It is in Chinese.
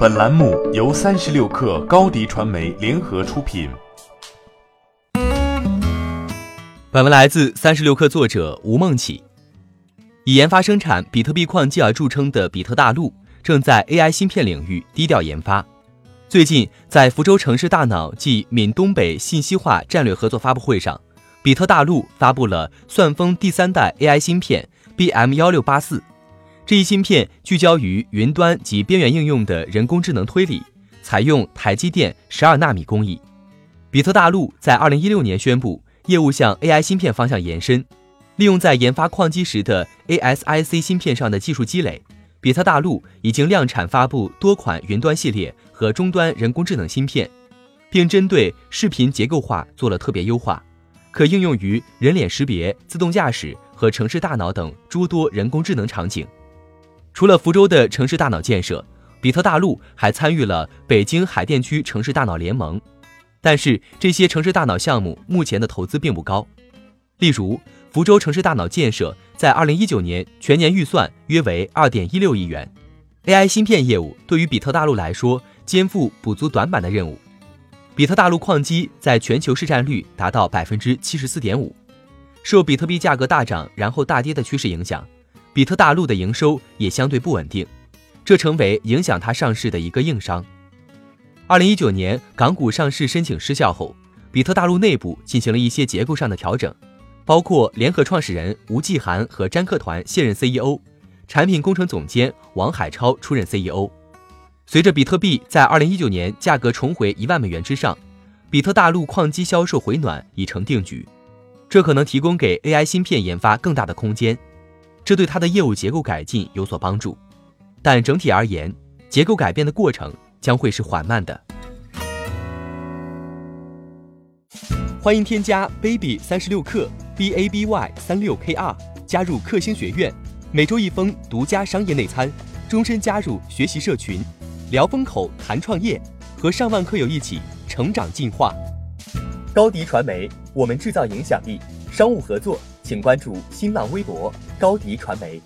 本栏目由三十六氪高低传媒联合出品。本文来自三十六氪作者吴梦起。以研发生产比特币矿机而著称的比特大陆，正在 AI 芯片领域低调研发。最近，在福州城市大脑暨闽东北信息化战略合作发布会上，比特大陆发布了算风第三代 AI 芯片 BM 幺六八四。这一芯片聚焦于云端及边缘应用的人工智能推理，采用台积电十二纳米工艺。比特大陆在二零一六年宣布。业务向 AI 芯片方向延伸，利用在研发矿机时的 ASIC 芯片上的技术积累，比特大陆已经量产发布多款云端系列和终端人工智能芯片，并针对视频结构化做了特别优化，可应用于人脸识别、自动驾驶和城市大脑等诸多人工智能场景。除了福州的城市大脑建设，比特大陆还参与了北京海淀区城市大脑联盟。但是这些城市大脑项目目前的投资并不高，例如福州城市大脑建设在二零一九年全年预算约为二点一六亿元。AI 芯片业务对于比特大陆来说肩负补足短板的任务。比特大陆矿机在全球市占率达到百分之七十四点五，受比特币价格大涨然后大跌的趋势影响，比特大陆的营收也相对不稳定，这成为影响它上市的一个硬伤。二零一九年港股上市申请失效后，比特大陆内部进行了一些结构上的调整，包括联合创始人吴继涵和詹克团卸任 CEO，产品工程总监王海超出任 CEO。随着比特币在二零一九年价格重回一万美元之上，比特大陆矿机销售回暖已成定局，这可能提供给 AI 芯片研发更大的空间，这对它的业务结构改进有所帮助。但整体而言，结构改变的过程。将会是缓慢的。欢迎添加 baby 三十六克 b a b y 三六 k r 加入克星学院，每周一封独家商业内参，终身加入学习社群，聊风口谈创业，和上万课友一起成长进化。高迪传媒，我们制造影响力。商务合作，请关注新浪微博高迪传媒。